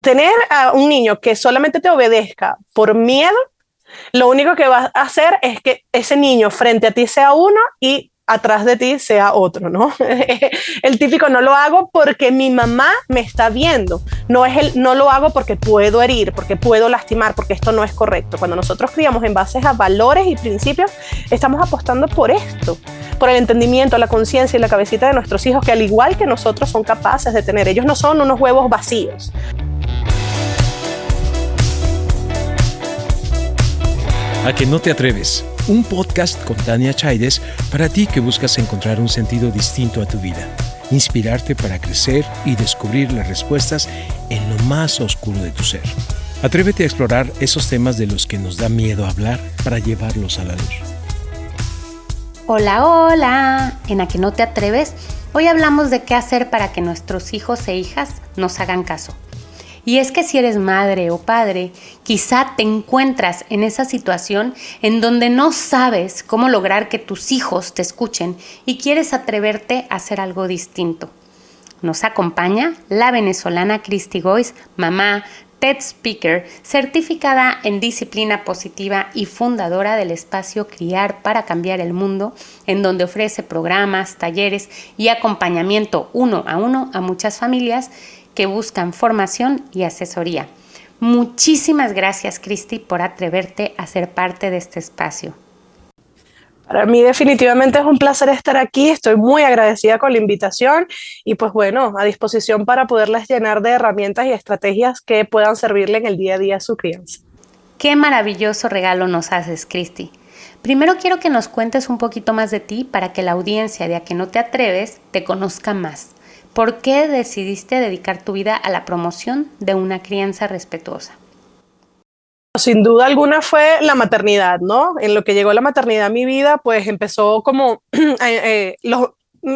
tener a un niño que solamente te obedezca por miedo, lo único que va a hacer es que ese niño frente a ti sea uno y atrás de ti sea otro, ¿no? el típico no lo hago porque mi mamá me está viendo, no es el no lo hago porque puedo herir, porque puedo lastimar, porque esto no es correcto. Cuando nosotros criamos en base a valores y principios, estamos apostando por esto, por el entendimiento, la conciencia y la cabecita de nuestros hijos que al igual que nosotros son capaces de tener. Ellos no son unos huevos vacíos. A que no te atreves. Un podcast con Tania Chaides para ti que buscas encontrar un sentido distinto a tu vida, inspirarte para crecer y descubrir las respuestas en lo más oscuro de tu ser. Atrévete a explorar esos temas de los que nos da miedo hablar para llevarlos a la luz. Hola, hola. En A que no te atreves, hoy hablamos de qué hacer para que nuestros hijos e hijas nos hagan caso. Y es que si eres madre o padre, quizá te encuentras en esa situación en donde no sabes cómo lograr que tus hijos te escuchen y quieres atreverte a hacer algo distinto. Nos acompaña la venezolana Christy Gois, mamá, TED Speaker, certificada en disciplina positiva y fundadora del espacio Criar para Cambiar el Mundo, en donde ofrece programas, talleres y acompañamiento uno a uno a muchas familias que buscan formación y asesoría. Muchísimas gracias, Cristi, por atreverte a ser parte de este espacio. Para mí definitivamente es un placer estar aquí, estoy muy agradecida con la invitación y pues bueno, a disposición para poderles llenar de herramientas y estrategias que puedan servirle en el día a día a su crianza. Qué maravilloso regalo nos haces, Cristi. Primero quiero que nos cuentes un poquito más de ti para que la audiencia de A que no te atreves te conozca más. ¿Por qué decidiste dedicar tu vida a la promoción de una crianza respetuosa? Sin duda alguna fue la maternidad, ¿no? En lo que llegó la maternidad a mi vida, pues empezó como eh, eh,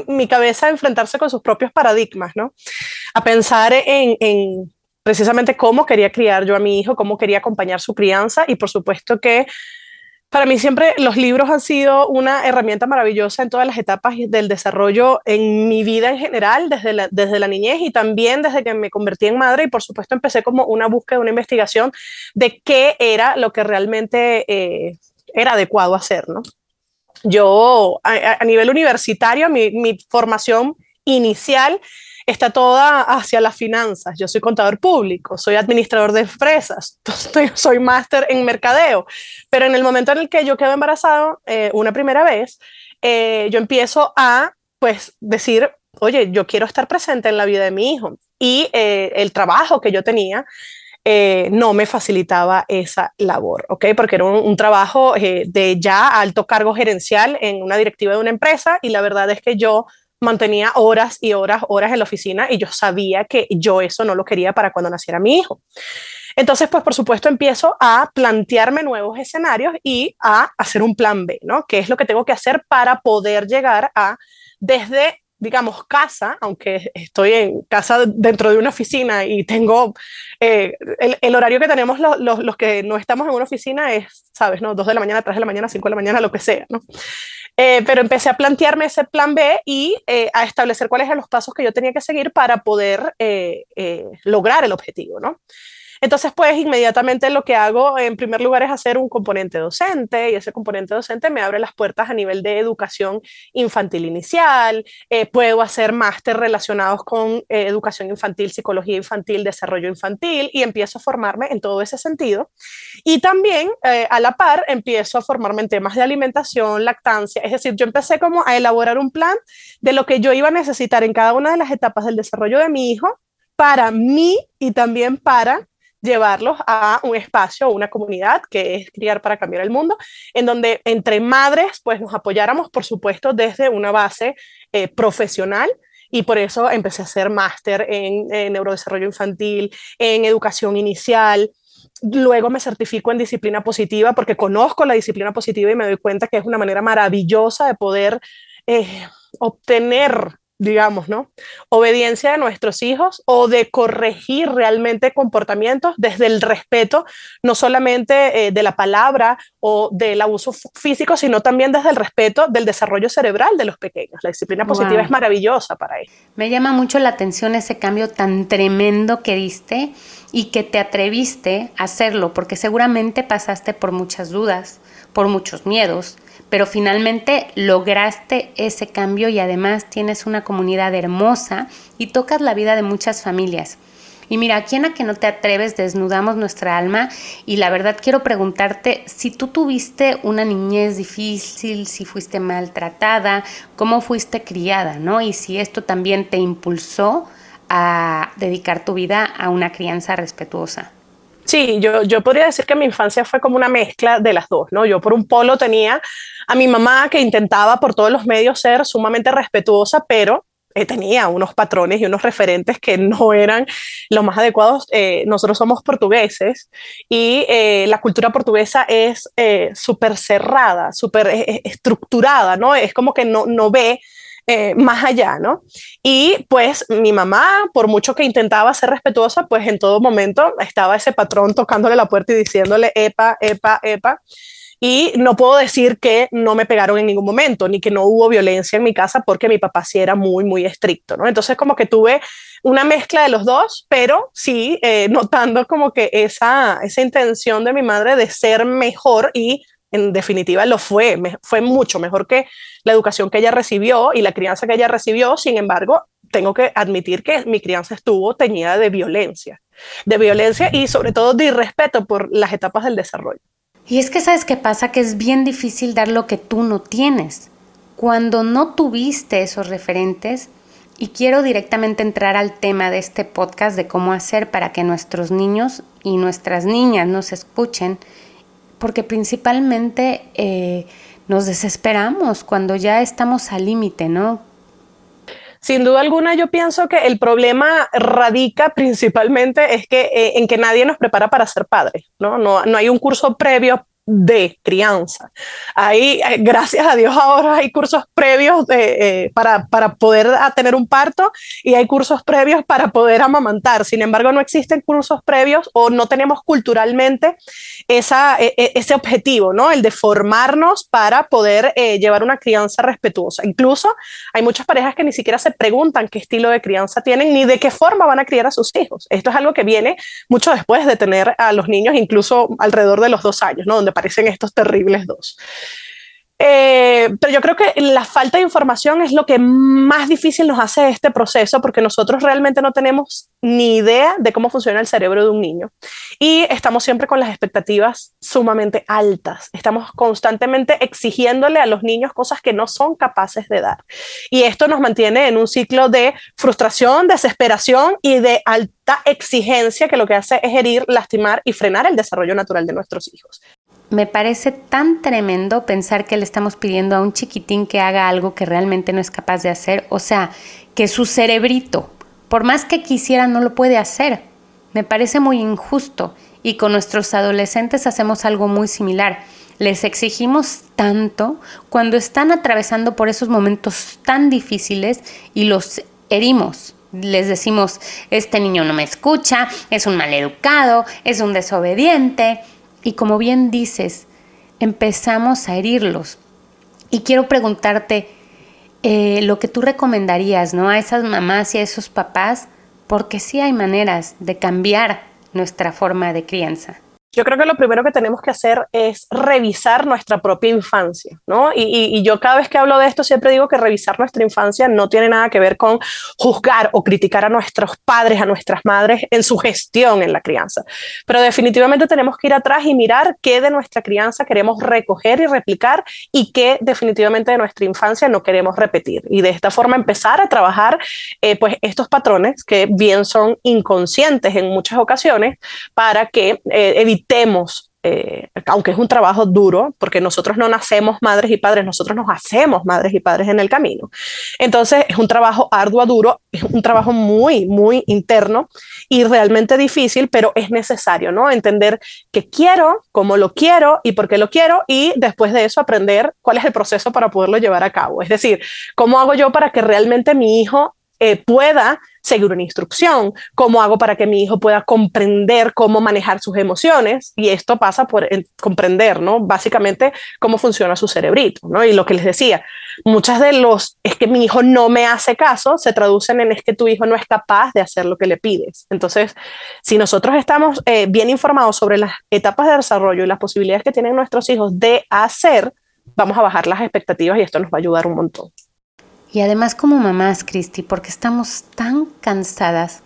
mi cabeza a enfrentarse con sus propios paradigmas, ¿no? A pensar en, en precisamente cómo quería criar yo a mi hijo, cómo quería acompañar su crianza y por supuesto que para mí siempre los libros han sido una herramienta maravillosa en todas las etapas del desarrollo en mi vida en general, desde la, desde la niñez y también desde que me convertí en madre y por supuesto empecé como una búsqueda, una investigación de qué era lo que realmente eh, era adecuado hacer, ¿no? Yo a, nivel universitario, mi, mi formación inicial está toda hacia las finanzas. Yo soy contador público, soy administrador de empresas, soy máster en mercadeo, pero en el momento en el que yo quedo embarazado eh, una primera vez, eh, yo empiezo a pues decir, oye, yo quiero estar presente en la vida de mi hijo y eh, el trabajo que yo tenía no me facilitaba esa labor, ¿ok? Porque era un, trabajo de ya alto cargo gerencial en una directiva de una empresa y la verdad es que yo mantenía horas y horas, horas en la oficina y yo sabía que yo eso no lo quería para cuando naciera mi hijo. Entonces, pues por supuesto empiezo a plantearme nuevos escenarios y a hacer un plan B, ¿no? ¿Qué es lo que tengo que hacer para poder llegar a, desde, digamos, casa, aunque estoy en casa dentro de una oficina y tengo, eh, el, horario que tenemos los, los, los, que no estamos en una oficina es, sabes, ¿no? Dos de la mañana, tres de la mañana, cinco de la mañana, lo que sea, ¿no? Eh, pero empecé a plantearme ese plan B y eh, a establecer cuáles eran los pasos que yo tenía que seguir para poder eh, lograr el objetivo, ¿no? Entonces, pues inmediatamente lo que hago en primer lugar es hacer un componente docente y ese componente docente me abre las puertas a nivel de educación infantil inicial, eh, puedo hacer máster relacionados con eh, educación infantil, psicología infantil, desarrollo infantil y empiezo a formarme en todo ese sentido. Y también eh, a la par empiezo a formarme en temas de alimentación, lactancia, es decir, yo empecé como a elaborar un plan de lo que yo iba a necesitar en cada una de las etapas del desarrollo de mi hijo para mí y también para llevarlos a un espacio, una comunidad que es Criar para Cambiar el Mundo, en donde entre madres pues nos apoyáramos, por supuesto, desde una base eh, profesional y por eso empecé a hacer máster en, neurodesarrollo infantil, en educación inicial. Luego me certifico en disciplina positiva porque conozco la disciplina positiva y me doy cuenta que es una manera maravillosa de poder eh, obtener digamos, ¿no? Obediencia de nuestros hijos o de corregir realmente comportamientos desde el respeto, no solamente eh, de la palabra o del abuso físico, sino también desde el respeto del desarrollo cerebral de los pequeños. La disciplina positiva es maravillosa para ello. Me llama mucho la atención ese cambio tan tremendo que diste y que te atreviste a hacerlo, porque seguramente pasaste por muchas dudas, por muchos miedos, pero finalmente lograste ese cambio y además tienes una comunidad hermosa y tocas la vida de muchas familias. Y mira, aquí en a que no te atreves desnudamos nuestra alma y la verdad quiero preguntarte si tú tuviste una niñez difícil, si fuiste maltratada, cómo fuiste criada, ¿no? Y si esto también te impulsó a dedicar tu vida a una crianza respetuosa. Sí, yo, yo podría decir que mi infancia fue como una mezcla de las dos, ¿no? Yo por un polo tenía a mi mamá que intentaba por todos los medios ser sumamente respetuosa, pero eh, tenía unos patrones y unos referentes que no eran los más adecuados. Eh, nosotros somos portugueses y eh, la cultura portuguesa es súper cerrada, súper estructurada, ¿no? Es como que no, no ve más allá, ¿no? Y pues mi mamá, por mucho que intentaba ser respetuosa, pues en todo momento estaba ese patrón tocándole la puerta y diciéndole, epa, epa, epa. Y no puedo decir que no me pegaron en ningún momento, ni que no hubo violencia en mi casa, porque mi papá sí era muy, muy estricto, ¿no? Entonces como que tuve una mezcla de los dos, pero sí eh, notando como que esa, esa intención de mi madre de ser mejor y en definitiva lo fue, fue mucho mejor que la educación que ella recibió y la crianza que ella recibió, sin embargo, tengo que admitir que mi crianza estuvo teñida de violencia, de violencia y sobre todo de irrespeto por las etapas del desarrollo. Y es que sabes qué pasa, que es bien difícil dar lo que tú no tienes. Cuando no tuviste esos referentes, y quiero directamente entrar al tema de este podcast de cómo hacer para que nuestros niños y nuestras niñas nos escuchen, porque principalmente eh, nos desesperamos cuando ya estamos al límite, ¿no? Sin duda alguna, yo pienso que el problema radica principalmente es que eh, en que nadie nos prepara para ser padres, ¿no? No, no hay un curso previo de crianza. Ahí, eh, gracias a Dios, ahora hay cursos previos de, eh, para, para, poder tener un parto y hay cursos previos para poder amamantar. Sin embargo, no existen cursos previos o no tenemos culturalmente esa, e, e, ese objetivo, ¿no? El de formarnos para poder eh, llevar una crianza respetuosa. Incluso hay muchas parejas que ni siquiera se preguntan qué estilo de crianza tienen ni de qué forma van a criar a sus hijos. Esto es algo que viene mucho después de tener a los niños, incluso alrededor de los dos años, ¿no? Donde aparecen estos terribles dos. Eh, pero yo creo que la falta de información es lo que más difícil nos hace este proceso porque nosotros realmente no tenemos ni idea de cómo funciona el cerebro de un niño y estamos siempre con las expectativas sumamente altas. Estamos constantemente exigiéndole a los niños cosas que no son capaces de dar. Y esto nos mantiene en un ciclo de frustración, desesperación y de alta exigencia que lo que hace es herir, lastimar y frenar el desarrollo natural de nuestros hijos me parece tan tremendo pensar que le estamos pidiendo a un chiquitín que haga algo que realmente no es capaz de hacer, o sea, que su cerebrito, por más que quisiera, no lo puede hacer. Me parece muy injusto y con nuestros adolescentes hacemos algo muy similar. Les exigimos tanto cuando están atravesando por esos momentos tan difíciles y los herimos. Les decimos, este niño no me escucha, es un maleducado, es un desobediente, y como bien dices, empezamos a herirlos. Y quiero preguntarte eh, lo que tú recomendarías ¿no? a esas mamás y a esos papás, porque sí hay maneras de cambiar nuestra forma de crianza. Yo creo que lo primero que tenemos que hacer es revisar nuestra propia infancia, ¿no? Y, yo cada vez que hablo de esto siempre digo que revisar nuestra infancia no tiene nada que ver con juzgar o criticar a nuestros padres, a nuestras madres en su gestión en la crianza, pero definitivamente tenemos que ir atrás y mirar qué de nuestra crianza queremos recoger y replicar y qué definitivamente de nuestra infancia no queremos repetir. Y de esta forma empezar a trabajar eh, pues estos patrones que bien son inconscientes en muchas ocasiones para que eh, evitemos eh, aunque es un trabajo duro, porque nosotros no nacemos madres y padres, nosotros nos hacemos madres y padres en el camino. Entonces es un trabajo arduo, duro, es un trabajo muy, muy interno y realmente difícil, pero es necesario, ¿no? Entender qué quiero, cómo lo quiero y por qué lo quiero y después de eso aprender cuál es el proceso para poderlo llevar a cabo. Es decir, cómo hago yo para que realmente mi hijo eh, pueda seguir una instrucción, cómo hago para que mi hijo pueda comprender cómo manejar sus emociones y esto pasa por comprender, ¿no? Básicamente cómo funciona su cerebrito, ¿no? Y lo que les decía, muchas de los es que mi hijo no me hace caso se traducen en es que tu hijo no es capaz de hacer lo que le pides. Entonces, si nosotros estamos eh, bien informados sobre las etapas de desarrollo y las posibilidades que tienen nuestros hijos de hacer, vamos a bajar las expectativas y esto nos va a ayudar un montón. Y además como mamás, Cristi, porque estamos tan cansadas,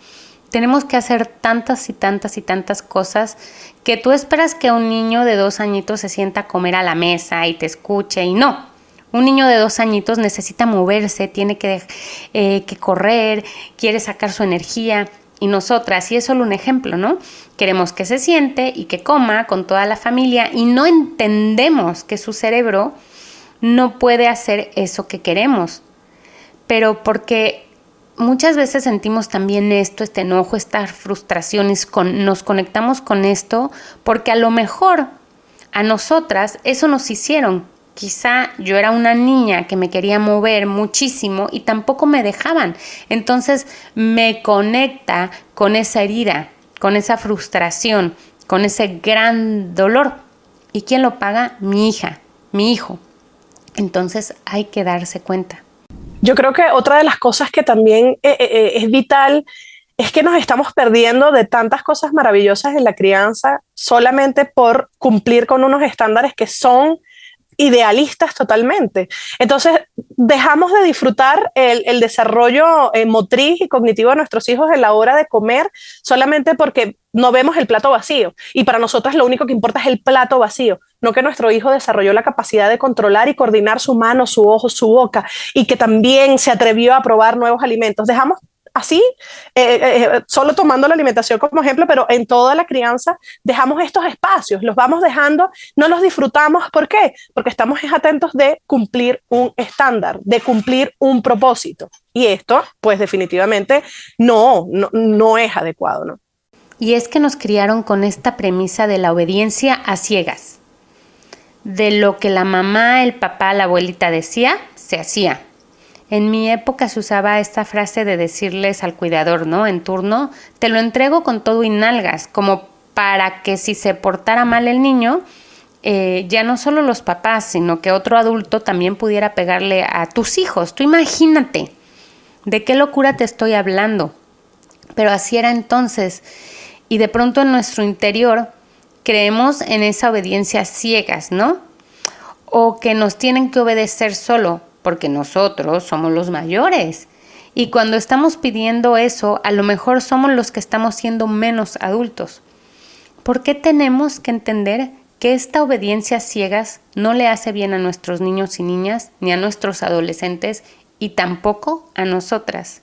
tenemos que hacer tantas y tantas y tantas cosas que tú esperas que un niño de dos añitos se sienta a comer a la mesa y te escuche y no. Un niño de dos añitos necesita moverse, tiene que, eh, que correr, quiere sacar su energía. Y nosotras, y es solo un ejemplo, ¿no? Queremos que se siente y que coma con toda la familia y no entendemos que su cerebro no puede hacer eso que queremos pero porque muchas veces sentimos también esto, este enojo, estas frustraciones, con, nos conectamos con esto, porque a lo mejor a nosotras eso nos hicieron. Quizá yo era una niña que me quería mover muchísimo y tampoco me dejaban. Entonces me conecta con esa herida, con esa frustración, con ese gran dolor. ¿Y quién lo paga? Mi hija, mi hijo. Entonces hay que darse cuenta. Yo creo que otra de las cosas que también eh, eh, eh, es vital es que nos estamos perdiendo de tantas cosas maravillosas en la crianza solamente por cumplir con unos estándares que son idealistas totalmente. Entonces, dejamos de disfrutar el, desarrollo motriz y cognitivo de nuestros hijos en la hora de comer solamente porque no vemos el plato vacío. Y para nosotros lo único que importa es el plato vacío no que nuestro hijo desarrolló la capacidad de controlar y coordinar su mano, su ojo, su boca, y que también se atrevió a probar nuevos alimentos. Dejamos así, eh, eh, eh, solo tomando la alimentación como ejemplo, pero en toda la crianza dejamos estos espacios, los vamos dejando, no los disfrutamos. ¿Por qué? Porque estamos atentos de cumplir un estándar, de cumplir un propósito. Y esto, pues definitivamente, no, no, no es adecuado, ¿no? Y es que nos criaron con esta premisa de la obediencia a ciegas de lo que la mamá, el papá, la abuelita decía, se hacía. En mi época se usaba esta frase de decirles al cuidador, ¿no? En turno, te lo entrego con todo y nalgas, como para que si se portara mal el niño, eh, ya no solo los papás, sino que otro adulto también pudiera pegarle a tus hijos. Tú imagínate, ¿de qué locura te estoy hablando? Pero así era entonces. Y de pronto en nuestro interior creemos en esa obediencia ciegas, ¿no? O que nos tienen que obedecer solo, porque nosotros somos los mayores. Y cuando estamos pidiendo eso, a lo mejor somos los que estamos siendo menos adultos. ¿Por qué tenemos que entender que esta obediencia ciegas no le hace bien a nuestros niños y niñas, ni a nuestros adolescentes, y tampoco a nosotras?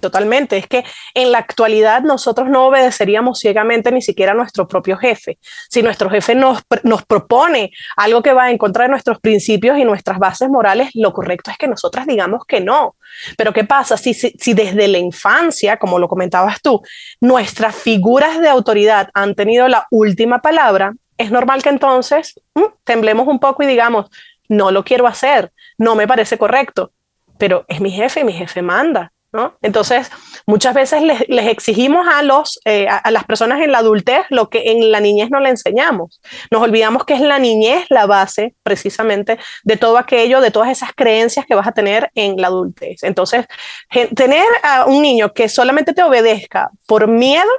Totalmente, es que en la actualidad nosotros no obedeceríamos ciegamente ni siquiera a nuestro propio jefe. Si nuestro jefe nos, nos propone algo que va en contra de nuestros principios y nuestras bases morales, lo correcto es que nosotras digamos que no. Pero ¿qué pasa si, si, desde la infancia, como lo comentabas tú, nuestras figuras de autoridad han tenido la última palabra? Es normal que entonces mm, temblemos un poco y digamos, no lo quiero hacer, no me parece correcto, pero es mi jefe y mi jefe manda. Entonces, muchas veces les, exigimos a, los, eh, a, las personas en la adultez lo que en la niñez no le enseñamos. Nos olvidamos que es la niñez la base precisamente de todo aquello, de todas esas creencias que vas a tener en la adultez. Entonces, tener a un niño que solamente te obedezca por miedo,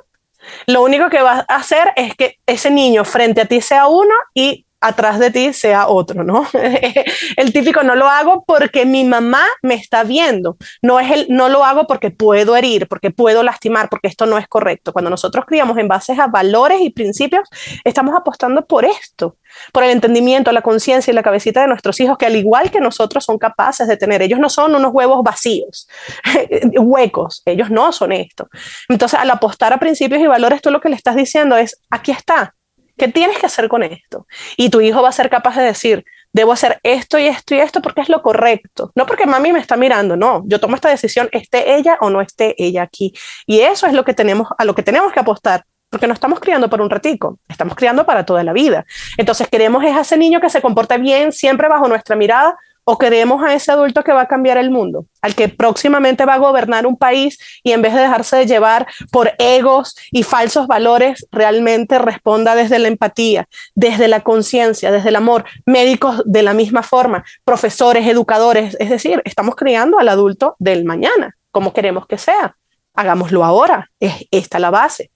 lo único que va a hacer es que ese niño frente a ti sea uno y atrás de ti sea otro, ¿no? el típico no lo hago porque mi mamá me está viendo, no es el no lo hago porque puedo herir, porque puedo lastimar, porque esto no es correcto. Cuando nosotros criamos en base a valores y principios, estamos apostando por esto, por el entendimiento, la conciencia y la cabecita de nuestros hijos que al igual que nosotros son capaces de tener. Ellos no son unos huevos vacíos, huecos, ellos no son esto. Entonces, al apostar a principios y valores, tú lo que le estás diciendo es, aquí está, ¿Qué tienes que hacer con esto? Y tu hijo va a ser capaz de decir, debo hacer esto y esto y esto porque es lo correcto. No porque mami me está mirando, no, yo tomo esta decisión, esté ella o no esté ella aquí. Y eso es lo que tenemos, a lo que tenemos que apostar. Porque no estamos criando por un ratico, estamos criando para toda la vida. Entonces queremos es a ese niño que se comporte bien siempre bajo nuestra mirada o queremos a ese adulto que va a cambiar el mundo, al que próximamente va a gobernar un país y en vez de dejarse de llevar por egos y falsos valores, realmente responda desde la empatía, desde la conciencia, desde el amor, médicos de la misma forma, profesores, educadores, es decir, estamos criando al adulto del mañana, como queremos que sea. Hagámoslo ahora, es esta la base.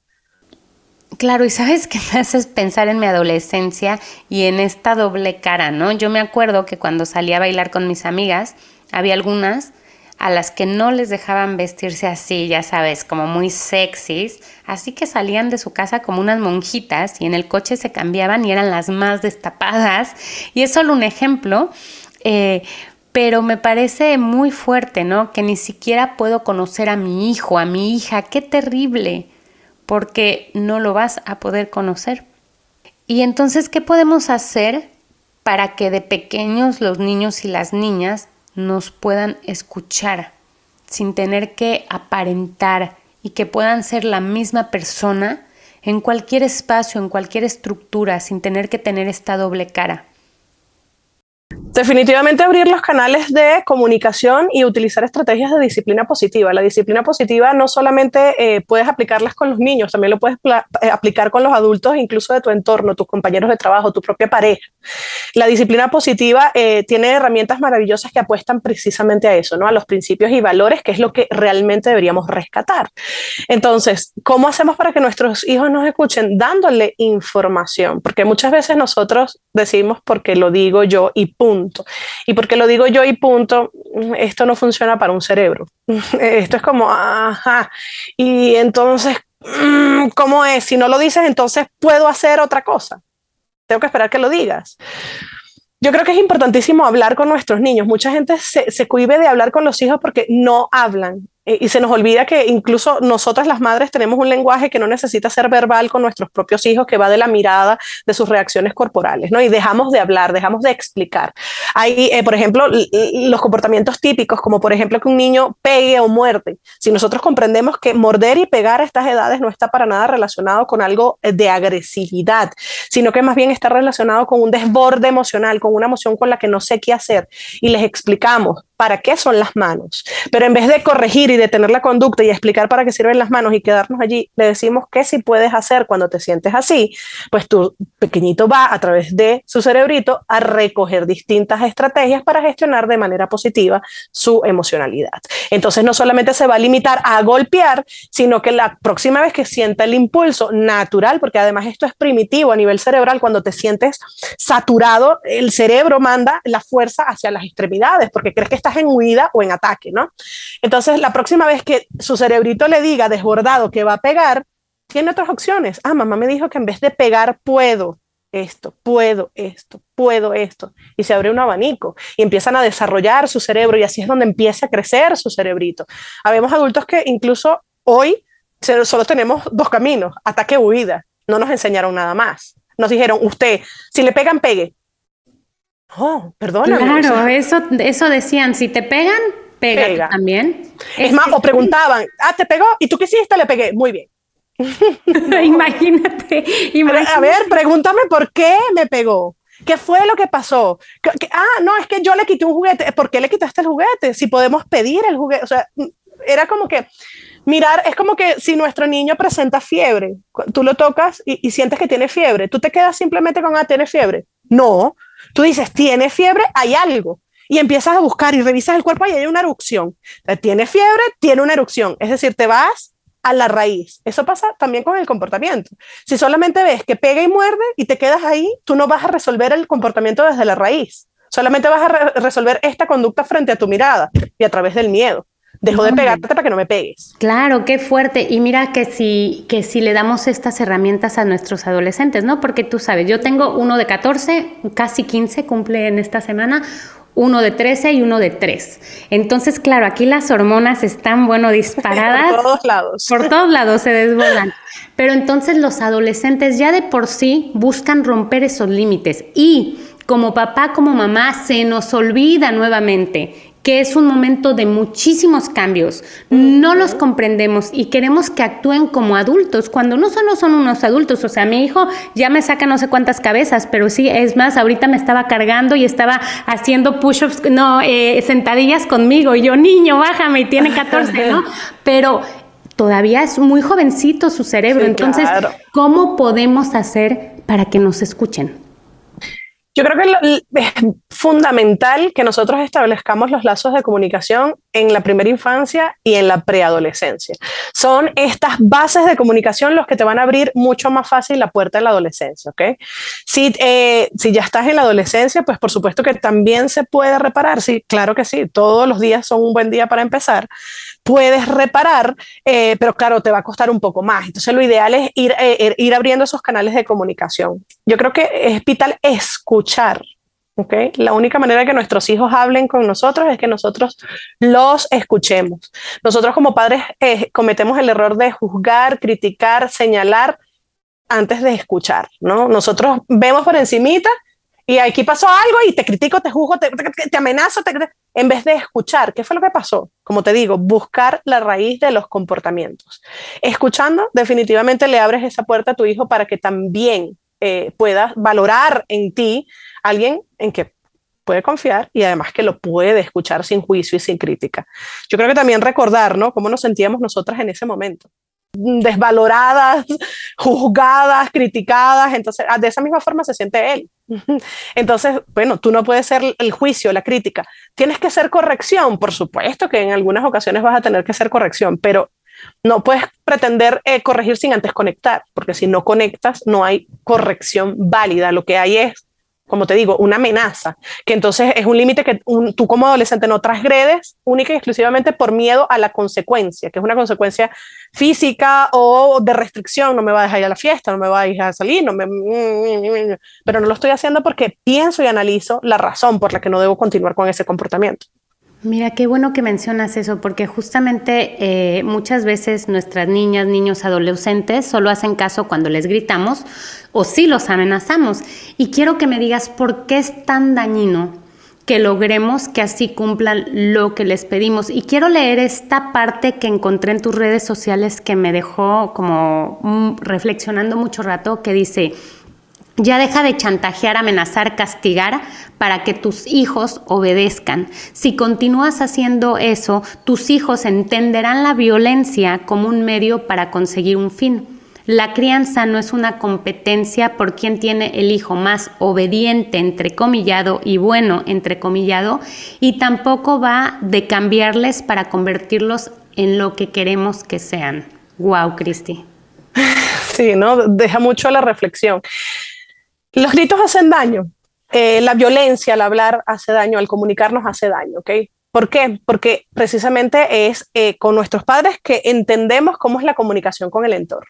Claro, y sabes que me haces pensar en mi adolescencia y en esta doble cara, ¿no? Yo me acuerdo que cuando salía a bailar con mis amigas, había algunas a las que no les dejaban vestirse así, ya sabes, como muy sexys, así que salían de su casa como unas monjitas y en el coche se cambiaban y eran las más destapadas. Y es solo un ejemplo, eh, pero me parece muy fuerte, ¿no? Que ni siquiera puedo conocer a mi hijo, a mi hija, qué terrible porque no lo vas a poder conocer. Y entonces, ¿qué podemos hacer para que de pequeños los niños y las niñas nos puedan escuchar sin tener que aparentar y que puedan ser la misma persona en cualquier espacio, en cualquier estructura, sin tener que tener esta doble cara? Definitivamente abrir los canales de comunicación y utilizar estrategias de disciplina positiva. La disciplina positiva no solamente eh, puedes aplicarlas con los niños, también lo puedes eh, aplicar con los adultos, incluso de tu entorno, tus compañeros de trabajo, tu propia pareja. La disciplina positiva eh, tiene herramientas maravillosas que apuestan precisamente a eso, ¿no? a los principios y valores, que es lo que realmente deberíamos rescatar. Entonces, ¿cómo hacemos para que nuestros hijos nos escuchen? Dándole información, porque muchas veces nosotros decimos porque lo digo yo y punto. Y porque lo digo yo y punto, esto no funciona para un cerebro. Esto es como, ajá. Y entonces, mm, ¿cómo es? Si no lo dices, entonces puedo hacer otra cosa. Tengo que esperar que lo digas. Yo creo que es importantísimo hablar con nuestros niños. Mucha gente se, se de hablar con los hijos porque no hablan. Eh, y se nos olvida que incluso nosotras las madres tenemos un lenguaje que no necesita ser verbal con nuestros propios hijos, que va de la mirada, de sus reacciones corporales, ¿no? Y dejamos de hablar, dejamos de explicar. Hay, eh, por ejemplo, los comportamientos típicos, como por ejemplo que un niño pegue o muerde. Si nosotros comprendemos que morder y pegar a estas edades no está para nada relacionado con algo de agresividad, sino que más bien está relacionado con un desborde emocional, con una emoción con la que no sé qué hacer, y les explicamos para qué son las manos. Pero en vez de corregir y detener la conducta y explicar para qué sirven las manos y quedarnos allí, le decimos qué si puedes hacer cuando te sientes así, pues tu pequeñito va a través de su cerebrito a recoger distintas estrategias para gestionar de manera positiva su emocionalidad. Entonces no solamente se va a limitar a golpear, sino que la próxima vez que sienta el impulso natural, porque además esto es primitivo a nivel cerebral, cuando te sientes saturado, el cerebro manda la fuerza hacia las extremidades, porque crees que estás en huida o en ataque, ¿no? Entonces, la próxima vez que su cerebrito le diga desbordado que va a pegar, tiene otras opciones. Ah, mamá me dijo que en vez de pegar puedo esto, puedo esto, puedo esto. Y se abre un abanico y empiezan a desarrollar su cerebro y así es donde empieza a crecer su cerebrito. Habemos adultos que incluso hoy solo tenemos dos caminos, ataque o huida. No nos enseñaron nada más. Nos dijeron, usted, si le pegan, pegue. Oh, perdona. Claro, eso, eso decían, si te pegan, pega, también. Es, más, o preguntaban, ah, ¿te pegó? ¿Y tú qué hiciste? Le pegué. Muy bien. imagínate, A ver, pregúntame por qué me pegó. ¿Qué fue lo que pasó? ah, no, es que yo le quité un juguete. ¿Por qué le quitaste el juguete? Si podemos pedir el juguete. O sea, era como que mirar, es como que si nuestro niño presenta fiebre, tú lo tocas y, y sientes que tiene fiebre, tú te quedas simplemente con, ah, tiene fiebre. No, Tú dices, tiene fiebre, hay algo. Y empiezas a buscar y revisas el cuerpo y hay una erupción. Tiene fiebre, tiene una erupción. Es decir, te vas a la raíz. Eso pasa también con el comportamiento. Si solamente ves que pega y muerde y te quedas ahí, tú no vas a resolver el comportamiento desde la raíz. Solamente vas a resolver esta conducta frente a tu mirada y a través del miedo dejo de pegarte para que no me pegues. Claro, qué fuerte. Y mira que si, que si le damos estas herramientas a nuestros adolescentes, ¿no? Porque tú sabes, yo tengo uno de 14, casi 15, cumple en esta semana, uno de 13 y uno de 3. Entonces, claro, aquí las hormonas están, bueno, disparadas. por todos lados. Por todos lados se desbordan. Pero entonces los adolescentes ya de por sí buscan romper esos límites y como papá, como mamá, se nos olvida nuevamente que es un momento de muchísimos cambios. No los comprendemos y queremos que actúen como adultos, cuando no solo son unos adultos. O sea, mi hijo ya me saca no sé cuántas cabezas, pero sí, es más, ahorita me estaba cargando y estaba haciendo push-ups, no, eh, sentadillas conmigo. Y yo, niño, bájame, y tiene 14, ¿no? Pero todavía es muy jovencito su cerebro. Entonces, ¿cómo podemos hacer para que nos escuchen? Yo creo que es fundamental que nosotros establezcamos los lazos de comunicación en la primera infancia y en la preadolescencia. Son estas bases de comunicación los que te van a abrir mucho más fácil la puerta en la adolescencia, ¿ok? Si, eh, si ya estás en la adolescencia, pues por supuesto que también se puede reparar, sí, claro que sí, todos los días son un buen día para empezar, puedes reparar, eh, pero claro, te va a costar un poco más. Entonces lo ideal es ir, eh, ir abriendo esos canales de comunicación. Yo creo que es vital escuchar. ¿okay? La única manera que nuestros hijos hablen con nosotros es que nosotros los escuchemos. Nosotros como padres eh, cometemos el error de juzgar, criticar, señalar antes de escuchar, ¿no? Nosotros vemos por encimita y aquí pasó algo y te critico, te juzgo, te, te, amenazo, en vez de escuchar, ¿qué fue lo que pasó? Como te digo, buscar la raíz de los comportamientos. Escuchando, definitivamente le abres esa puerta a tu hijo para que también eh, puedas valorar en ti alguien en que puede confiar y además que lo puede escuchar sin juicio y sin crítica. Yo creo que también recordar, ¿no? Cómo nos sentíamos nosotras en ese momento desvaloradas, juzgadas, criticadas, entonces ah, de esa misma forma se siente él. Entonces, bueno, tú no puedes ser el juicio, la crítica, tienes que ser corrección, por supuesto que en algunas ocasiones vas a tener que ser corrección, pero no puedes pretender eh, corregir sin antes conectar, porque si no conectas no hay corrección válida, lo que hay es como te digo, una amenaza, que entonces es un límite que tú como adolescente no transgredes única y exclusivamente por miedo a la consecuencia, que es una consecuencia física o de restricción, no me va a dejar ir a la fiesta, no me va a dejar salir, no me... pero no lo estoy haciendo porque pienso y analizo la razón por la que no debo continuar con ese comportamiento. Mira, qué bueno que mencionas eso, porque justamente eh, muchas veces nuestras niñas, niños, adolescentes solo hacen caso cuando les gritamos o si los amenazamos. Y quiero que me digas por qué es tan dañino que logremos que así cumplan lo que les pedimos. Y quiero leer esta parte que encontré en tus redes sociales que me dejó como mm, reflexionando mucho rato, que dice, ya deja de chantajear, amenazar, castigar para que tus hijos obedezcan. Si continúas haciendo eso, tus hijos entenderán la violencia como un medio para conseguir un fin. La crianza no es una competencia por quien tiene el hijo más obediente, entrecomillado, y bueno, entrecomillado, y tampoco va de cambiarles para convertirlos en lo que queremos que sean. Wow, Cristi. Sí, ¿no? Deja mucho la reflexión. Los gritos hacen daño. Eh, la violencia, al hablar hace daño, al comunicarnos hace daño, ¿ok? ¿Por qué? Porque precisamente es eh, con nuestros padres que entendemos cómo es la comunicación con el entorno.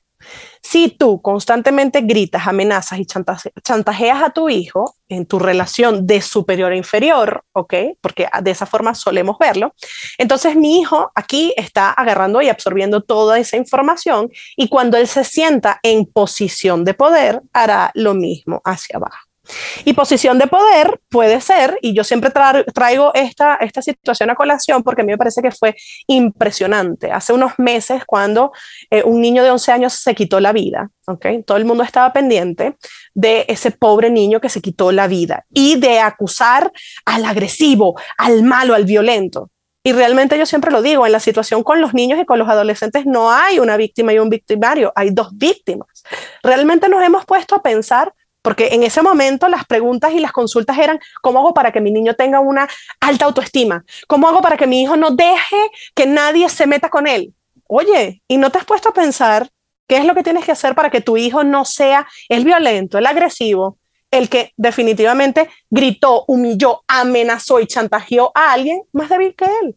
Si tú constantemente gritas, amenazas y chantajeas a tu hijo en tu relación de superior a inferior, ¿ok? Porque de esa forma solemos verlo, entonces mi hijo aquí está agarrando y absorbiendo toda esa información y cuando él se sienta en posición de poder, hará lo mismo hacia abajo. Y posición de poder puede ser, y yo siempre traigo esta, esta situación a colación porque a mí me parece que fue impresionante. Hace unos meses cuando eh, un niño de 11 años se quitó la vida, ¿okay? todo el mundo estaba pendiente de ese pobre niño que se quitó la vida y de acusar al agresivo, al malo, al violento. Y realmente yo siempre lo digo, en la situación con los niños y con los adolescentes no hay una víctima y un victimario, hay dos víctimas. Realmente nos hemos puesto a pensar porque en ese momento las preguntas y las consultas eran, ¿cómo hago para que mi niño tenga una alta autoestima? ¿Cómo hago para que mi hijo no deje que nadie se meta con él? Oye, ¿y no te has puesto a pensar qué es lo que tienes que hacer para que tu hijo no sea el violento, el agresivo, el que definitivamente gritó, humilló, amenazó y chantajeó a alguien más débil que él?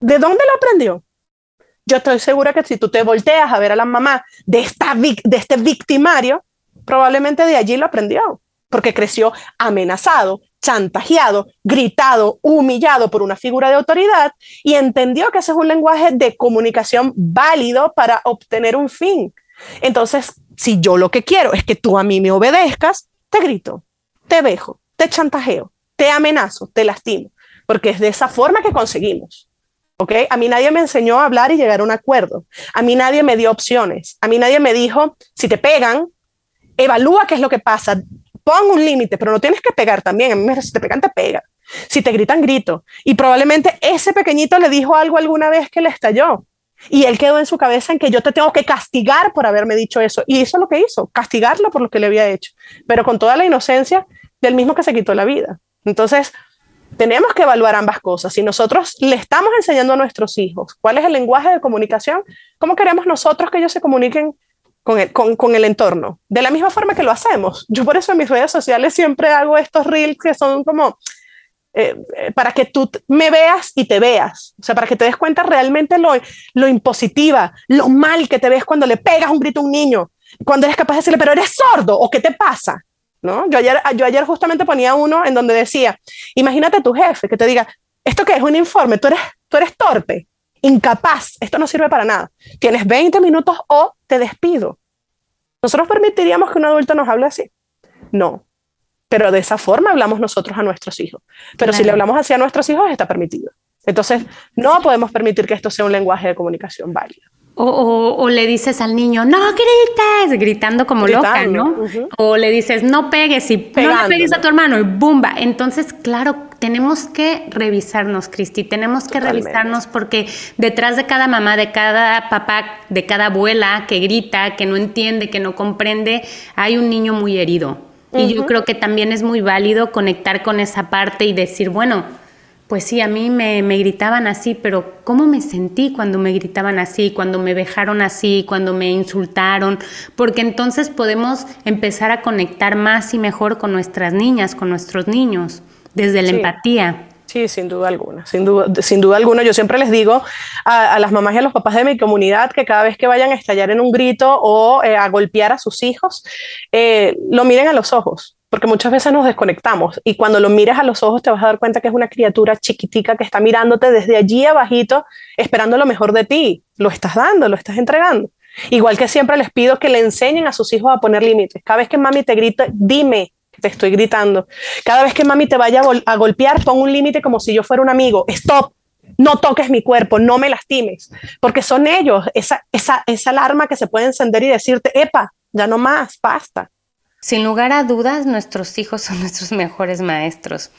¿De dónde lo aprendió? Yo estoy segura que si tú te volteas a ver a la mamá de, esta, de este victimario, probablemente de allí lo aprendió, porque creció amenazado, chantajeado, gritado, humillado por una figura de autoridad y entendió que ese es un lenguaje de comunicación válido para obtener un fin. Entonces, si yo lo que quiero es que tú a mí me obedezcas, te grito, te vejo, te chantajeo, te amenazo, te lastimo, porque es de esa forma que conseguimos. ¿ok? A mí nadie me enseñó a hablar y llegar a un acuerdo. A mí nadie me dio opciones. A mí nadie me dijo, si te pegan, evalúa qué es lo que pasa, pon un límite, pero no tienes que pegar también. A mí si te pegan, te pega. Si te gritan, grito. Y probablemente ese pequeñito le dijo algo alguna vez que le estalló. Y él quedó en su cabeza en que yo te tengo que castigar por haberme dicho eso. Y es lo que hizo, castigarlo por lo que le había hecho, pero con toda la inocencia del mismo que se quitó la vida. Entonces, tenemos que evaluar ambas cosas. Si nosotros le estamos enseñando a nuestros hijos cuál es el lenguaje de comunicación, ¿cómo queremos nosotros que ellos se comuniquen con el, entorno? De la misma forma que lo hacemos. Yo por eso en mis redes sociales siempre hago estos reels que son como eh, eh, para que tú me veas y te veas, o sea, para que te des cuenta realmente lo, lo impositiva, lo mal que te ves cuando le pegas un grito a un niño, cuando eres capaz de decirle, pero eres sordo o qué te pasa, ¿no? Yo ayer, yo ayer justamente ponía uno en donde decía, imagínate tu jefe que te diga, ¿esto qué es un informe? Tú eres, tú eres torpe, incapaz, esto no sirve para nada. Tienes 20 minutos o te despido. ¿Nosotros permitiríamos que un adulto nos hable así? No, pero de esa forma hablamos nosotros a nuestros hijos. Pero si le hablamos así a nuestros hijos, está permitido. Entonces, no podemos permitir que esto sea un lenguaje de comunicación válido. O, le dices al niño, no grites, gritando como loca, ¿no? O le dices, no pegues y no le pegues a tu hermano y ¡bumba! Entonces, claro, tenemos que revisarnos, Cristi, tenemos que revisarnos porque detrás de cada mamá, de cada papá, de cada abuela que grita, que no entiende, que no comprende, hay un niño muy herido. Y yo creo que también es muy válido conectar con esa parte y decir, bueno, pues sí, a mí me, me, gritaban así, pero ¿cómo me sentí cuando me gritaban así, cuando me dejaron así, cuando me insultaron? Porque entonces podemos empezar a conectar más y mejor con nuestras niñas, con nuestros niños, desde la empatía. Sí, sin duda alguna, sin duda, sin duda alguna. Yo siempre les digo a, las mamás y a los papás de mi comunidad que cada vez que vayan a estallar en un grito o eh, a golpear a sus hijos, eh, lo miren a los ojos, porque muchas veces nos desconectamos y cuando lo mires a los ojos te vas a dar cuenta que es una criatura chiquitica que está mirándote desde allí abajito, esperando lo mejor de ti. Lo estás dando, lo estás entregando. Igual que siempre les pido que le enseñen a sus hijos a poner límites. Cada vez que mami te grita, dime, te estoy gritando. Cada vez que mami te vaya a, golpear, pon un límite como si yo fuera un amigo. Stop, no toques mi cuerpo, no me lastimes, porque son ellos, esa, esa, esa alarma que se puede encender y decirte, epa, ya no más, basta. Sin lugar a dudas, nuestros hijos son nuestros mejores maestros.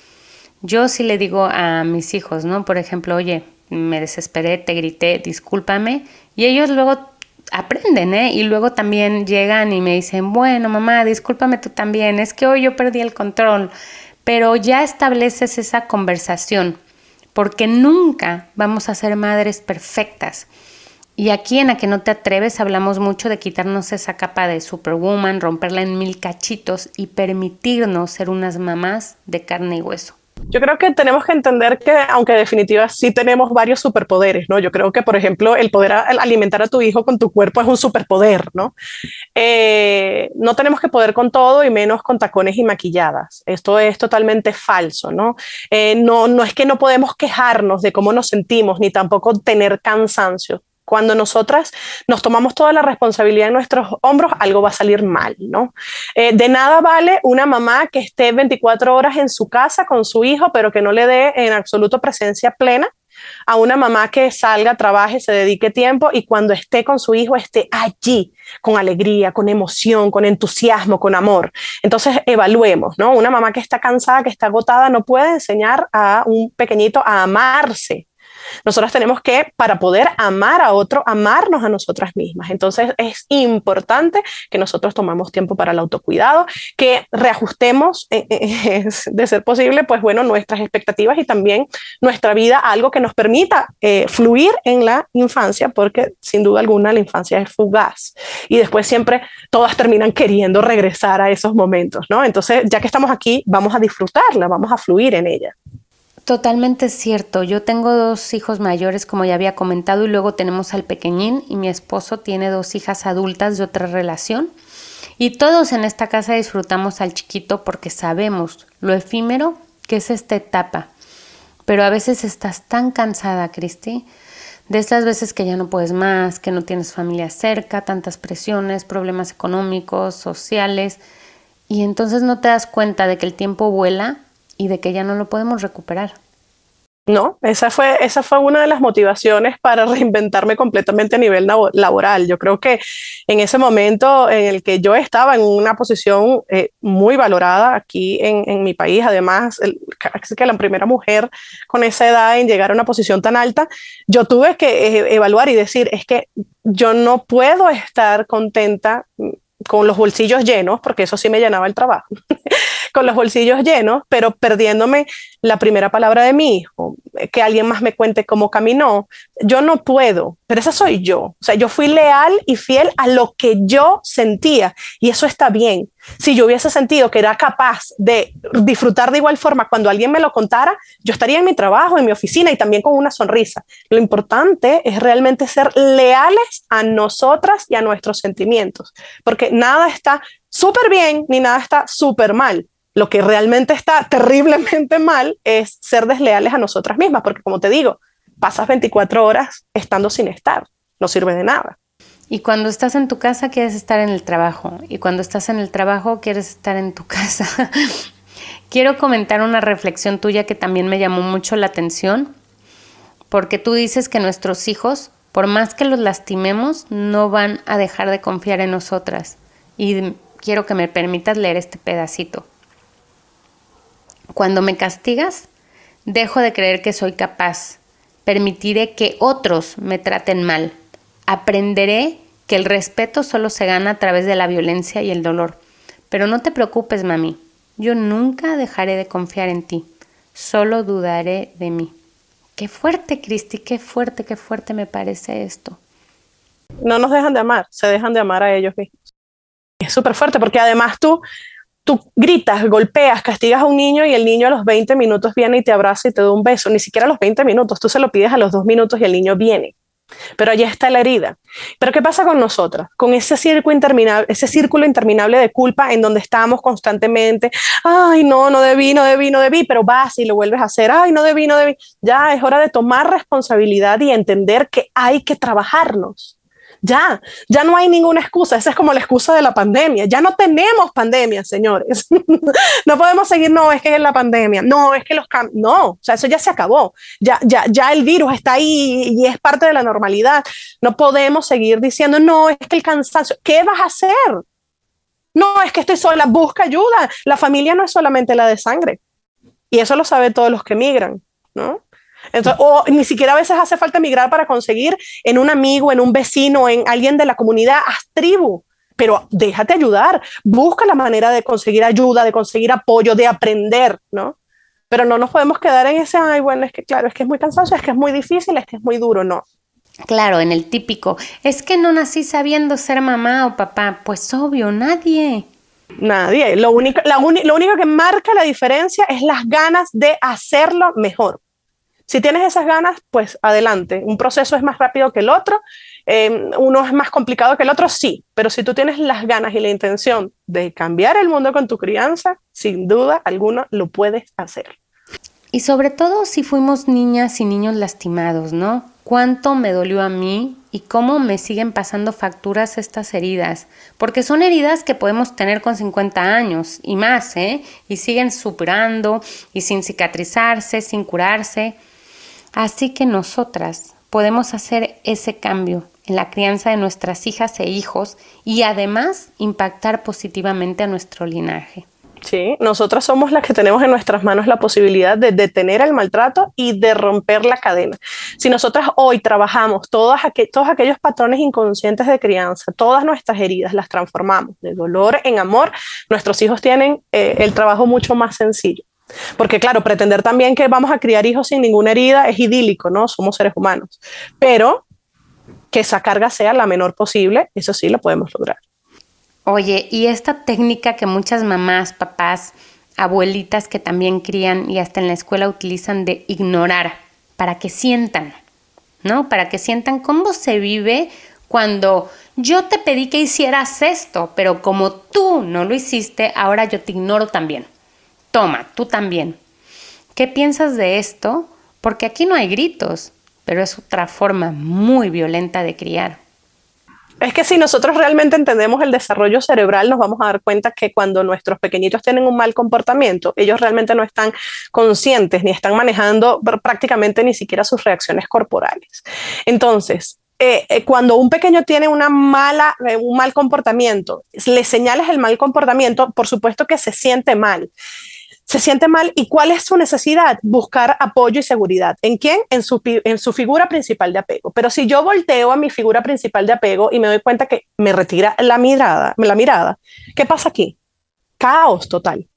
Yo sí le digo a mis hijos, ¿no? Por ejemplo, oye, me desesperé, te grité, discúlpame, y ellos luego aprenden, ¿eh? Y luego también llegan y me dicen, bueno, mamá, discúlpame tú también, es que hoy yo perdí el control, pero ya estableces esa conversación, porque nunca vamos a ser madres perfectas. Y aquí en A que no te atreves hablamos mucho de quitarnos esa capa de superwoman, romperla en mil cachitos y permitirnos ser unas mamás de carne y hueso. Yo creo que tenemos que entender que, aunque en definitiva sí tenemos varios superpoderes, ¿no? Yo creo que, por ejemplo, el poder alimentar a tu hijo con tu cuerpo es un superpoder, ¿no? Eh, no tenemos que poder con todo y menos con tacones y maquilladas. Esto es totalmente falso, ¿no? Eh, no, no es que no podemos quejarnos de cómo nos sentimos, ni tampoco tener cansancio cuando nosotras nos tomamos toda la responsabilidad en nuestros hombros, algo va a salir mal, ¿no? Eh, de nada vale una mamá que esté 24 horas en su casa con su hijo, pero que no le dé en absoluto presencia plena a una mamá que salga, trabaje, se dedique tiempo y cuando esté con su hijo esté allí, con alegría, con emoción, con entusiasmo, con amor. Entonces evaluemos, ¿no? Una mamá que está cansada, que está agotada, no puede enseñar a un pequeñito a amarse, nosotras tenemos que, para poder amar a otro, amarnos a nosotras mismas. Entonces es importante que nosotros tomamos tiempo para el autocuidado, que reajustemos, eh, eh, de ser posible, pues bueno, nuestras expectativas y también nuestra vida algo que nos permita eh, fluir en la infancia, porque sin duda alguna la infancia es fugaz y después siempre todas terminan queriendo regresar a esos momentos, ¿no? Entonces, ya que estamos aquí, vamos a disfrutarla, vamos a fluir en ella. Totalmente cierto. Yo tengo dos hijos mayores, como ya había comentado, y luego tenemos al pequeñín y mi esposo tiene dos hijas adultas de otra relación. Y todos en esta casa disfrutamos al chiquito porque sabemos lo efímero que es esta etapa. Pero a veces estás tan cansada, Cristi, de estas veces que ya no puedes más, que no tienes familia cerca, tantas presiones, problemas económicos, sociales, y entonces no te das cuenta de que el tiempo vuela y de que ya no lo podemos recuperar. No, esa fue, esa fue una de las motivaciones para reinventarme completamente a nivel laboral. Yo creo que en ese momento en el que yo estaba en una posición eh, muy valorada aquí en, mi país, además, casi que la primera mujer con esa edad en llegar a una posición tan alta, yo tuve que eh, evaluar y decir, es que yo no puedo estar contenta con los bolsillos llenos, porque eso sí me llenaba el trabajo, con los bolsillos llenos, pero perdiéndome la primera palabra de mi hijo, que alguien más me cuente cómo caminó. Yo no puedo, pero esa soy yo. O sea, yo fui leal y fiel a lo que yo sentía y eso está bien. Si yo hubiese sentido que era capaz de disfrutar de igual forma cuando alguien me lo contara, yo estaría en mi trabajo, en mi oficina y también con una sonrisa. Lo importante es realmente ser leales a nosotras y a nuestros sentimientos, porque nada está súper bien ni nada está súper mal. Lo que realmente está terriblemente mal es ser desleales a nosotras mismas, porque como te digo, pasas 24 horas estando sin estar, no sirve de nada. Y cuando estás en tu casa quieres estar en el trabajo, y cuando estás en el trabajo quieres estar en tu casa. Quiero comentar una reflexión tuya que también me llamó mucho la atención, porque tú dices que nuestros hijos, por más que los lastimemos, no van a dejar de confiar en nosotras. Y quiero que me permitas leer este pedacito. Cuando me castigas, dejo de creer que soy capaz. Permitiré que otros me traten mal. Aprenderé que el respeto solo se gana a través de la violencia y el dolor. Pero no te preocupes, mami. Yo nunca dejaré de confiar en ti. Solo dudaré de mí. Qué fuerte, Cristi, qué fuerte, qué fuerte me parece esto. No nos dejan de amar, se dejan de amar a ellos. Es súper fuerte porque además tú tú gritas, golpeas, castigas a un niño y el niño a los 20 minutos viene y te abraza y te da un beso. Ni siquiera a los 20 minutos, tú se lo pides a los dos minutos y el niño viene. Pero allí está la herida. Pero ¿qué pasa con nosotras? Con ese círculo interminable, ese círculo interminable de culpa en donde estamos constantemente, ay, no, no debí, no debí, no debí, pero vas y lo vuelves a hacer, ay, no debí, no debí. Ya es hora de tomar responsabilidad y entender que hay que trabajarnos ya, ya no hay ninguna excusa. Esa es como la excusa de la pandemia. Ya no tenemos pandemia, señores. no podemos seguir, no, es que es la pandemia. No, es que los cambios. No, o sea, eso ya se acabó. Ya, ya, ya el virus está ahí y es parte de la normalidad. No podemos seguir diciendo, no, es que el cansancio. ¿Qué vas a hacer? No, es que estoy sola. Busca ayuda. La familia no es solamente la de sangre. Y eso lo saben todos los que migran, ¿no? O ni siquiera a veces hace falta migrar para conseguir en un amigo, en un vecino, en alguien de la comunidad, haz tribu, pero déjate ayudar, busca la manera de conseguir ayuda, de conseguir apoyo, de aprender, ¿no? Pero no nos podemos quedar en ese, ay, bueno, es que claro, es que es muy cansado, es que es muy difícil, es que es muy duro, no. Claro, en el típico, es que no nací sabiendo ser mamá o papá, pues obvio, nadie. Nadie. Lo único, lo único que marca la diferencia es las ganas de hacerlo mejor. Si tienes esas ganas, pues adelante. Un proceso es más rápido que el otro, em, uno es más complicado que el otro, sí, pero si tú tienes las ganas y la intención de cambiar el mundo con tu crianza, sin duda alguna lo puedes hacer. Y sobre todo si fuimos niñas y niños lastimados, ¿no? Cuánto me dolió a mí y cómo me siguen pasando facturas estas heridas, porque son heridas que podemos tener con 50 años y más, ¿eh? Y siguen superando y sin cicatrizarse, sin curarse. Así que nosotras podemos hacer ese cambio en la crianza de nuestras hijas e hijos y además impactar positivamente a nuestro linaje. Sí, nosotras somos las que tenemos en nuestras manos la posibilidad de detener el maltrato y de romper la cadena. Si nosotras hoy trabajamos todos, aquellos patrones inconscientes de crianza, todas nuestras heridas las transformamos de dolor en amor, nuestros hijos tienen eh, el trabajo mucho más sencillo. Porque claro, pretender también que vamos a criar hijos sin ninguna herida es idílico, ¿no? Somos seres humanos. Pero que esa carga sea la menor posible, eso sí lo podemos lograr. Oye, y esta técnica que muchas mamás, papás, abuelitas que también crían y hasta en la escuela utilizan de ignorar para que sientan, ¿no? Para que sientan cómo se vive cuando yo te pedí que hicieras esto, pero como tú no lo hiciste, ahora yo te ignoro también. Toma, tú también. ¿Qué piensas de esto? Porque aquí no hay gritos, pero es otra forma muy violenta de criar. Es que si nosotros realmente entendemos el desarrollo cerebral, nos vamos a dar cuenta que cuando nuestros pequeñitos tienen un mal comportamiento, ellos realmente no están conscientes ni están manejando prácticamente ni siquiera sus reacciones corporales. Entonces, eh, eh, cuando un pequeño tiene una mala, eh, un mal comportamiento, le señales el mal comportamiento, por supuesto que se siente mal se siente mal y cuál es su necesidad? Buscar apoyo y seguridad. ¿En quién? En su, en su figura principal de apego. Pero si yo volteo a mi figura principal de apego y me doy cuenta que me retira la mirada, la mirada, ¿qué pasa aquí? Caos total.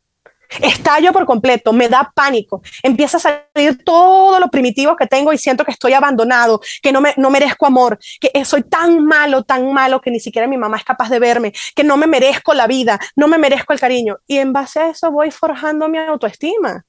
Estallo por completo, me da pánico, empieza a salir todo lo primitivo que tengo y siento que estoy abandonado, que no, me, no merezco amor, que soy tan malo, tan malo que ni siquiera mi mamá es capaz de verme, que no me merezco la vida, no me merezco el cariño. Y en base a eso voy forjando mi autoestima.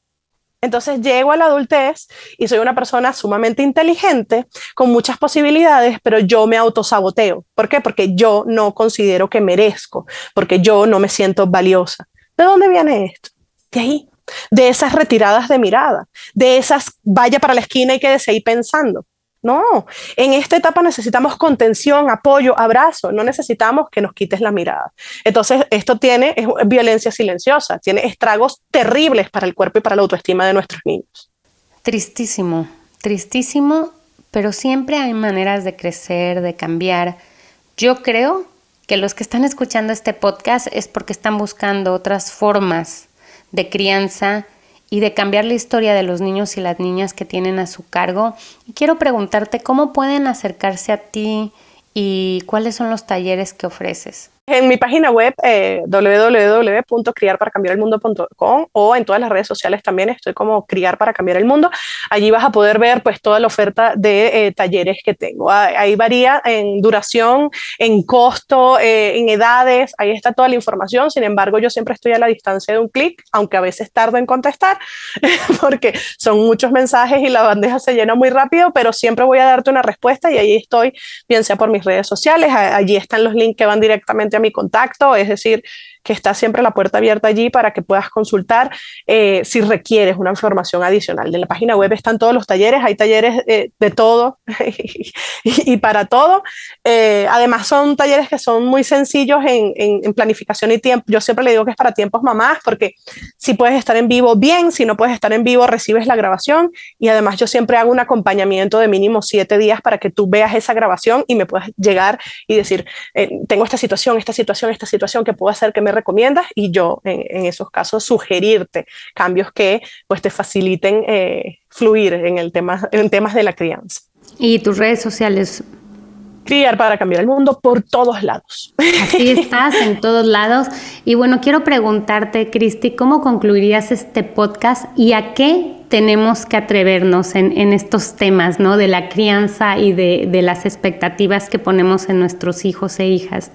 Entonces llego a la adultez y soy una persona sumamente inteligente, con muchas posibilidades, pero yo me autosaboteo. ¿Por qué? Porque yo no considero que merezco, porque yo no me siento valiosa. ¿De dónde viene esto? De ahí, de esas retiradas de mirada, de esas vaya para la esquina y quédese ahí pensando. No, en esta etapa necesitamos contención, apoyo, abrazo, no necesitamos que nos quites la mirada. Entonces, esto tiene violencia silenciosa, tiene estragos terribles para el cuerpo y para la autoestima de nuestros niños. Tristísimo, tristísimo, pero siempre hay maneras de crecer, de cambiar. Yo creo que los que están escuchando este podcast es porque están buscando otras formas de crianza y de cambiar la historia de los niños y las niñas que tienen a su cargo. Y quiero preguntarte cómo pueden acercarse a ti y cuáles son los talleres que ofreces. En mi página web eh, www.criarparacambiarelmundo.com o en todas las redes sociales también estoy como Criar para Cambiar el Mundo. Allí vas a poder ver pues toda la oferta de eh, talleres que tengo. Ahí varía en duración, en costo, eh, en edades, ahí está toda la información. Sin embargo, yo siempre estoy a la distancia de un clic, aunque a veces tardo en contestar porque son muchos mensajes y la bandeja se llena muy rápido, pero siempre voy a darte una respuesta y ahí estoy, bien sea por mis redes sociales, allí están los links que van directamente a mi contacto, es decir, que está siempre la puerta abierta allí para que puedas consultar eh, si requieres una información adicional. En la página web están todos los talleres, hay talleres eh, de todo y, para todo. Eh, además son talleres que son muy sencillos en, en, planificación y tiempo. Yo siempre le digo que es para tiempos mamás porque si puedes estar en vivo, bien, si no puedes estar en vivo, recibes la grabación y además yo siempre hago un acompañamiento de mínimo siete días para que tú veas esa grabación y me puedas llegar y decir, tengo esta situación, esta situación, esta situación que puedo hacer que me recomiendas y yo en, esos casos sugerirte cambios que pues te faciliten eh, fluir en, el tema, en temas de la crianza. ¿Y tus redes sociales? Criar para cambiar el mundo por todos lados. Así estás, en todos lados. Y bueno, quiero preguntarte, Cristi, ¿cómo concluirías este podcast y a qué tenemos que atrevernos en, en estos temas, ¿no? De la crianza y de, de las expectativas que ponemos en nuestros hijos e hijas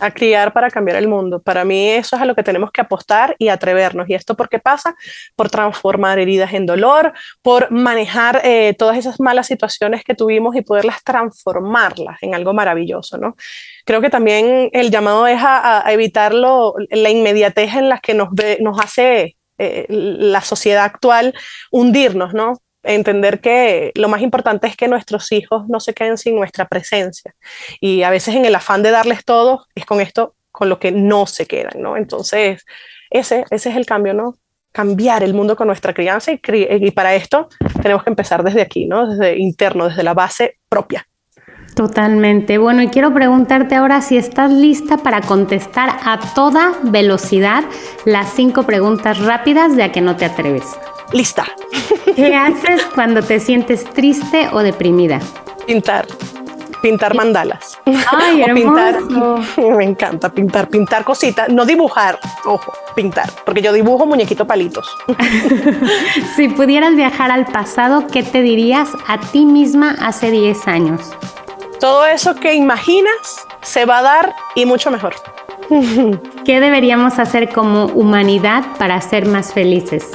a criar para cambiar el mundo. Para mí eso es a lo que tenemos que apostar y atrevernos. ¿Y esto por qué pasa? Por transformar heridas en dolor, por manejar eh, todas esas malas situaciones que tuvimos y poderlas transformarlas en algo maravilloso, ¿no? Creo que también el llamado es a, evitar la inmediatez en la que nos, nos hace eh, la sociedad actual hundirnos, ¿no? Entender que lo más importante es que nuestros hijos no se queden sin nuestra presencia. Y a veces en el afán de darles todo, es con esto con lo que no se quedan, ¿no? Entonces, ese, ese es el cambio, ¿no? Cambiar el mundo con nuestra crianza y, y para esto tenemos que empezar desde aquí, ¿no? Desde interno, desde la base propia. Totalmente. Bueno, y quiero preguntarte ahora si estás lista para contestar a toda velocidad las cinco preguntas rápidas de a que no te atreves. Lista. ¿Qué haces cuando te sientes triste o deprimida? Pintar. Pintar mandalas. Ay, o pintar. Me encanta pintar, pintar cositas, no dibujar, ojo, pintar, porque yo dibujo muñequito palitos. si pudieras viajar al pasado, ¿qué te dirías a ti misma hace 10 años? Todo eso que imaginas se va a dar y mucho mejor. ¿Qué deberíamos hacer como humanidad para ser más felices?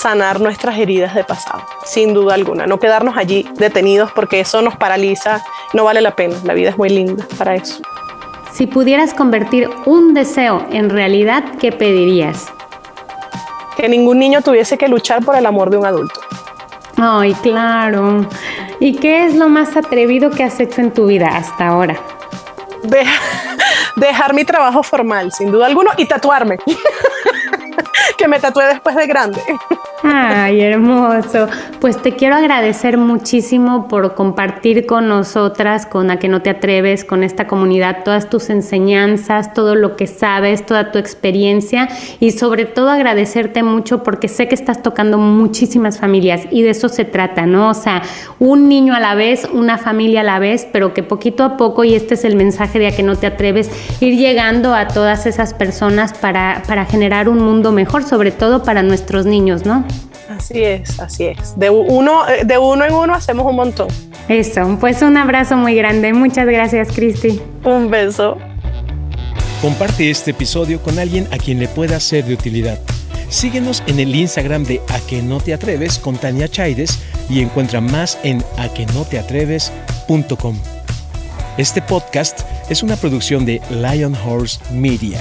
Sanar nuestras heridas de pasado, sin duda alguna. No quedarnos allí detenidos porque eso nos paraliza, no vale la pena. La vida es muy linda para eso. Si pudieras convertir un deseo en realidad, ¿qué pedirías? que ningún niño tuviese que luchar por el amor de un adulto. Ay, claro. ¿Y qué es lo más atrevido que has hecho en tu vida hasta ahora? dejar mi trabajo formal, sin duda alguna, y tatuarme. que me tatué después de grande. Ay, hermoso. Pues te quiero agradecer muchísimo por compartir con nosotras, con A que no te atreves, con esta comunidad, todas tus enseñanzas, todo lo que sabes, toda tu experiencia y sobre todo agradecerte mucho porque sé que estás tocando muchísimas familias y de eso se trata, ¿no? O sea, un niño a la vez, una familia a la vez, pero que poquito a poco, y este es el mensaje de A que no te atreves, ir llegando a todas esas personas para, para generar un mundo mejor, sobre todo para nuestros niños, ¿no? Así es, así es. De uno, eh, de uno en uno hacemos un montón. Eso, pues un abrazo muy grande. Muchas gracias, Cristi. Un beso. Comparte este episodio con alguien a quien le pueda ser de utilidad. Síguenos en el Instagram de A que no te atreves con Tania Chaides y encuentra más en aquenoteatreves.com. Este podcast es una producción de Lion Horse Media.